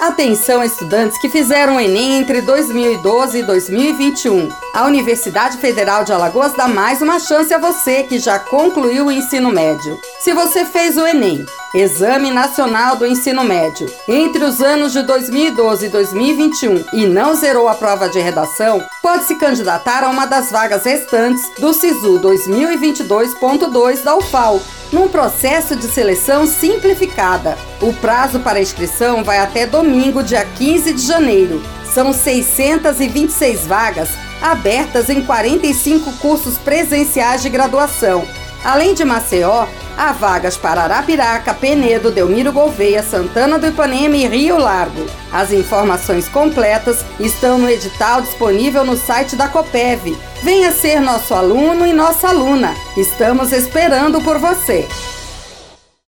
Atenção, estudantes que fizeram o Enem entre 2012 e 2021. A Universidade Federal de Alagoas dá mais uma chance a você que já concluiu o ensino médio. Se você fez o Enem, Exame Nacional do Ensino Médio, entre os anos de 2012 e 2021 e não zerou a prova de redação, pode se candidatar a uma das vagas restantes do SISU 2022.2 da UFAL num processo de seleção simplificada. O prazo para inscrição vai até domingo, dia 15 de janeiro. São 626 vagas abertas em 45 cursos presenciais de graduação. Além de Maceió, há vagas para Arapiraca, Penedo, Delmiro Gouveia, Santana do Ipanema e Rio Largo. As informações completas estão no edital disponível no site da Copev. Venha ser nosso aluno e nossa aluna. Estamos esperando por você.